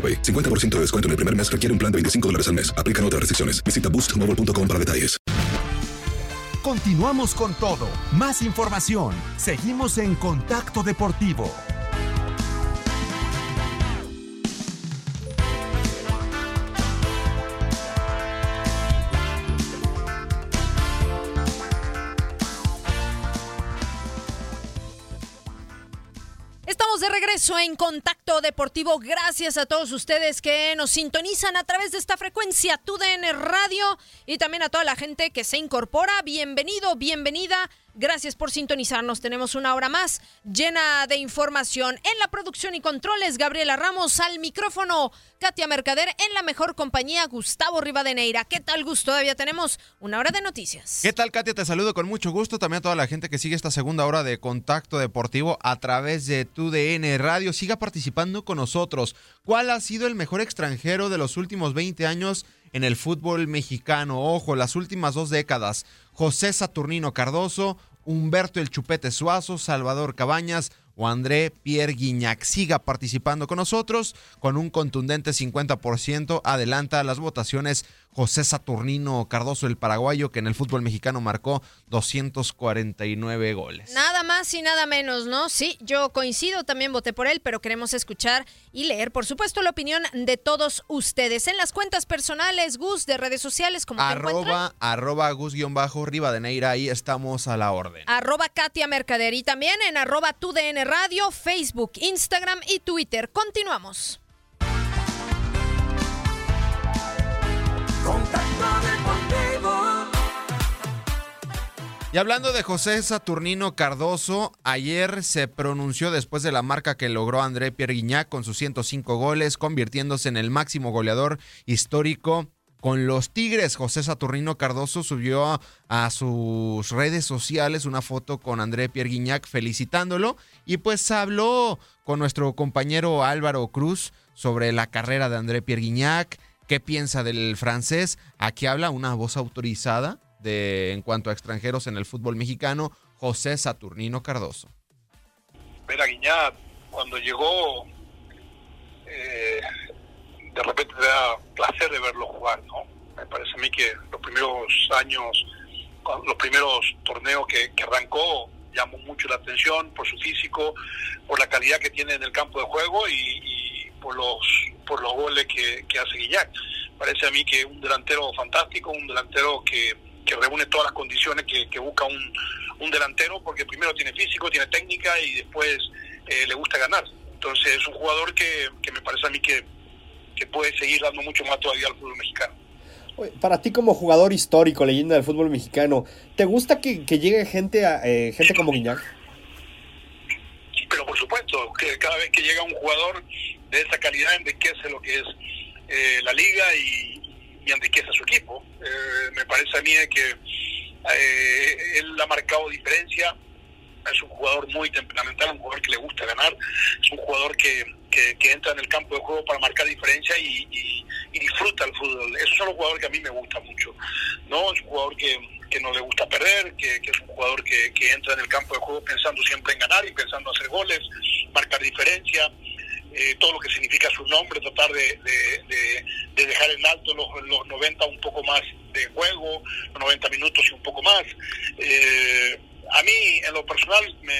AroPay. 50% de descuento en el primer mes requiere un plan de 25 dólares al mes. Aplican otras restricciones. Visita boostmobile.com para detalles. Continuamos con todo. Más información. Seguimos en Contacto Deportivo. En Contacto Deportivo. Gracias a todos ustedes que nos sintonizan a través de esta frecuencia TUDN Radio y también a toda la gente que se incorpora. Bienvenido, bienvenida. Gracias por sintonizarnos. Tenemos una hora más llena de información. En la producción y controles, Gabriela Ramos al micrófono, Katia Mercader en la mejor compañía, Gustavo Rivadeneira. ¿Qué tal, Gus? Todavía tenemos una hora de noticias. ¿Qué tal, Katia? Te saludo con mucho gusto. También a toda la gente que sigue esta segunda hora de Contacto Deportivo a través de TUDN Radio. Siga participando con nosotros. ¿Cuál ha sido el mejor extranjero de los últimos 20 años? En el fútbol mexicano. Ojo, las últimas dos décadas. José Saturnino Cardoso, Humberto El Chupete Suazo, Salvador Cabañas o André Pierre Guignac. Siga participando con nosotros con un contundente 50%. Adelanta las votaciones José Saturnino Cardoso, el paraguayo, que en el fútbol mexicano marcó 249 goles. Nada más y nada menos, ¿no? Sí, yo coincido, también voté por él, pero queremos escuchar y leer, por supuesto, la opinión de todos ustedes. En las cuentas personales, Gus, de redes sociales, como Arroba, arroba Gus-Rivadeneira, ahí estamos a la orden. Arroba Katia Mercader y también en arroba TUDN Radio, Facebook, Instagram y Twitter. Continuamos. Y hablando de José Saturnino Cardoso, ayer se pronunció después de la marca que logró André Pierre Guignac con sus 105 goles, convirtiéndose en el máximo goleador histórico con los Tigres. José Saturnino Cardoso subió a, sus redes sociales una foto con André Pierre Guignac felicitándolo y pues habló con nuestro compañero Álvaro Cruz sobre la carrera de André Pierre Guignac, qué piensa del francés. Aquí habla una voz autorizada de, en cuanto a extranjeros en el fútbol mexicano, José Saturnino Cardoso. Ver a Guiñat cuando llegó, eh, de repente te da placer de verlo jugar, ¿no? Me parece a mí que los primeros años, los primeros torneos que, arrancó, llamó mucho la atención por su físico, por la calidad que tiene en el campo de juego y, por los por los goles que, que hace Guiñac. Parece a mí que un delantero fantástico, un delantero que, que reúne todas las condiciones que, busca un, un, delantero, porque primero tiene físico, tiene técnica y después eh, le gusta ganar. Entonces es un jugador que, me parece a mí que, que puede seguir dando mucho más todavía al fútbol mexicano. Para ti como jugador histórico, leyenda del fútbol mexicano, ¿te gusta que, llegue gente, a, eh, gente como Guiñac? Pero por supuesto, que cada vez que llega un jugador de esa calidad enriquece lo que es eh, la liga y, enriquece a su equipo. Eh, me parece a mí que él ha marcado diferencia, es un jugador muy temperamental, un jugador que le gusta ganar, es un jugador que, que, entra en el campo de juego para marcar diferencia y, disfruta el fútbol. Esos son los jugadores que a mí me gusta mucho. ¿no? Es un jugador que, que no le gusta perder, que, es un jugador que, que, entra en el campo de juego pensando siempre en ganar y pensando en hacer goles, marcar diferencia. Eh, todo lo que significa su nombre, tratar de, de, dejar en alto los, los 90 un poco más de juego, los 90 minutos y un poco más. Eh, a mí, en lo personal, me,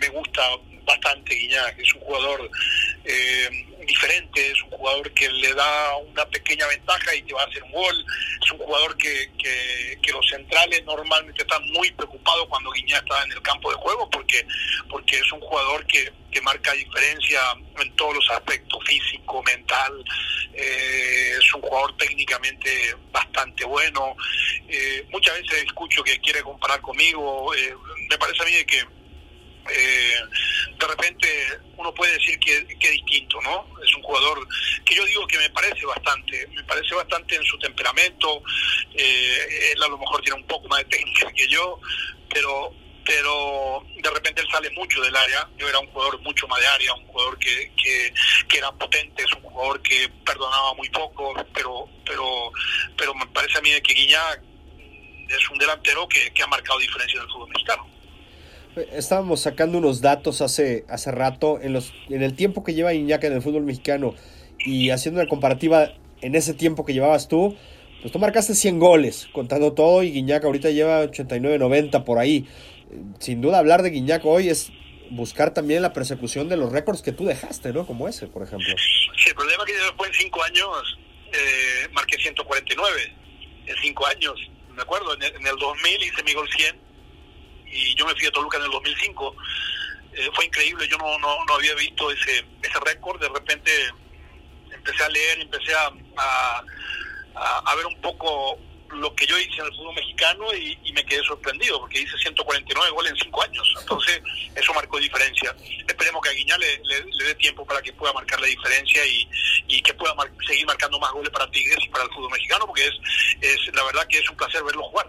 me gusta bastante Guiñac. Es un jugador eh, diferente, es un jugador que le da una pequeña ventaja y te va a hacer un gol. Es un jugador que, que, que los centrales normalmente están muy preocupados cuando Guiñac está en el campo de juego porque, porque es un jugador que, que marca diferencia en todos los aspectos, físico, mental. Eh, es un jugador técnicamente bastante bueno. Eh, muchas veces escucho que quiere comparar conmigo. me parece a mí que eh, de repente uno puede decir que, es distinto, ¿no? Es un jugador que yo digo que me parece bastante, me parece bastante en su temperamento, eh, él a lo mejor tiene un poco más de técnica que yo, pero pero de repente él sale mucho del área, yo era un jugador mucho más de área, un jugador que, que, era potente, es un jugador que perdonaba muy poco, pero pero pero me parece a mí que Guiñac es un delantero que, que ha marcado diferencia en el fútbol mexicano. Estábamos sacando unos datos hace, hace rato en, los, en el tiempo que lleva Iñaka en el fútbol mexicano y haciendo una comparativa en ese tiempo que llevabas tú, pues tú marcaste 100 goles, contando todo, y Guiñac ahorita lleva 89, 90 por ahí. Sin duda hablar de Guiñac hoy es buscar también la persecución de los récords que tú dejaste, ¿no? Como ese, por ejemplo. Sí, el problema es que después en 5 años eh, marqué 149, en 5 años, me acuerdo, en el, en el 2000 hice mi gol 100 y yo me fui a Toluca en el 2005. Eh, fue increíble, yo no, no, había visto ese, ese récord, de repente empecé a leer, empecé a, a, ver un poco lo que yo hice en el fútbol mexicano y, me quedé sorprendido porque hice 149 goles en 5 años. Entonces, eso marcó diferencia. Esperemos que a Guiñá le, dé tiempo para que pueda marcar la diferencia y, y que pueda seguir marcando más goles para Tigres y para el fútbol mexicano porque es, es la verdad que es un placer verlo jugar.